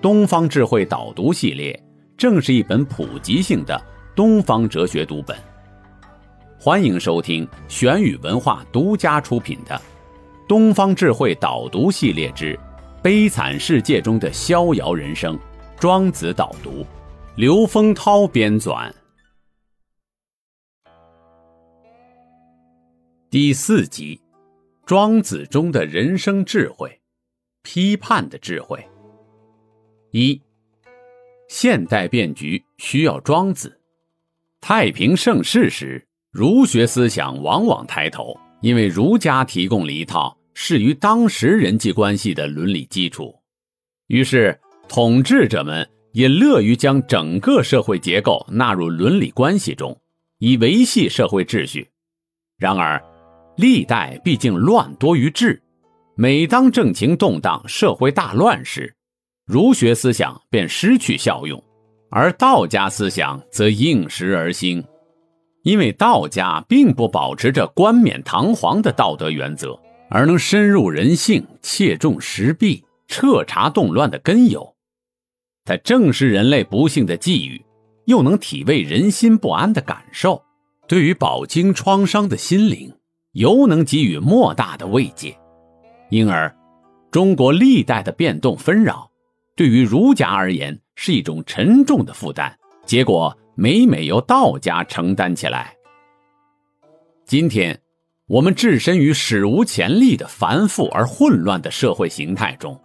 东方智慧导读系列正是一本普及性的东方哲学读本。欢迎收听玄宇文化独家出品的《东方智慧导读系列之悲惨世界中的逍遥人生·庄子导读》，刘丰涛编纂。第四集：庄子中的人生智慧，批判的智慧。一，现代变局需要庄子。太平盛世时，儒学思想往往抬头，因为儒家提供了一套适于当时人际关系的伦理基础。于是，统治者们也乐于将整个社会结构纳入伦理关系中，以维系社会秩序。然而，历代毕竟乱多于治，每当政情动荡、社会大乱时，儒学思想便失去效用，而道家思想则应时而兴，因为道家并不保持着冠冕堂皇的道德原则，而能深入人性，切中时弊，彻查动乱的根由。它正视人类不幸的际遇，又能体味人心不安的感受，对于饱经创伤的心灵，尤能给予莫大的慰藉。因而，中国历代的变动纷扰。对于儒家而言是一种沉重的负担，结果每每由道家承担起来。今天，我们置身于史无前例的繁复而混乱的社会形态中。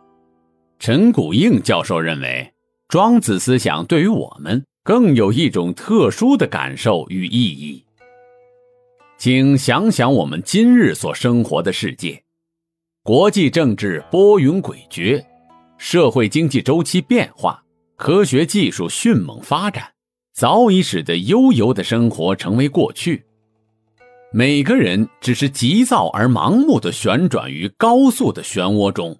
陈谷应教授认为，庄子思想对于我们更有一种特殊的感受与意义。请想想我们今日所生活的世界，国际政治波云诡谲。社会经济周期变化，科学技术迅猛发展，早已使得悠游的生活成为过去。每个人只是急躁而盲目的旋转于高速的漩涡中，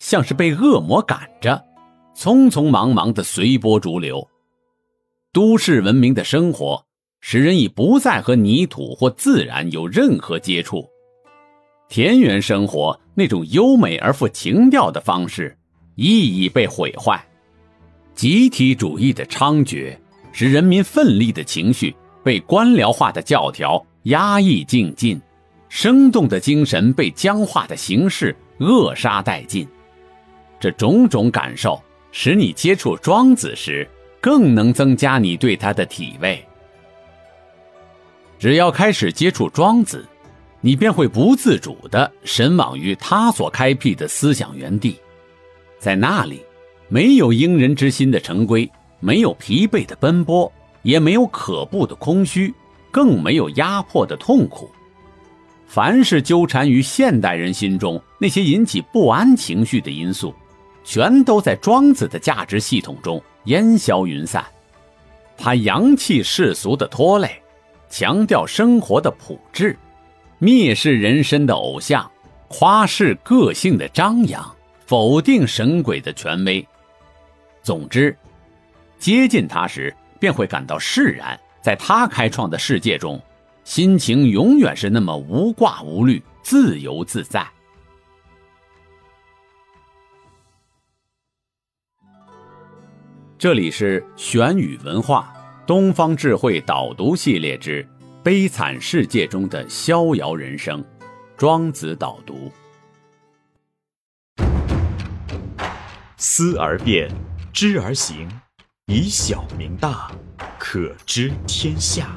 像是被恶魔赶着，匆匆忙忙的随波逐流。都市文明的生活使人已不再和泥土或自然有任何接触，田园生活那种优美而富情调的方式。意义被毁坏，集体主义的猖獗使人民奋力的情绪被官僚化的教条压抑静尽，生动的精神被僵化的形式扼杀殆尽。这种种感受使你接触庄子时，更能增加你对他的体味。只要开始接触庄子，你便会不自主地神往于他所开辟的思想园地。在那里，没有应人之心的成规，没有疲惫的奔波，也没有可怖的空虚，更没有压迫的痛苦。凡是纠缠于现代人心中那些引起不安情绪的因素，全都在庄子的价值系统中烟消云散。他扬弃世俗的拖累，强调生活的朴质，蔑视人身的偶像，夸示个性的张扬。否定神鬼的权威。总之，接近他时便会感到释然，在他开创的世界中，心情永远是那么无挂无虑、自由自在。这里是玄宇文化东方智慧导读系列之《悲惨世界中的逍遥人生》，庄子导读。思而变，知而行，以小明大，可知天下。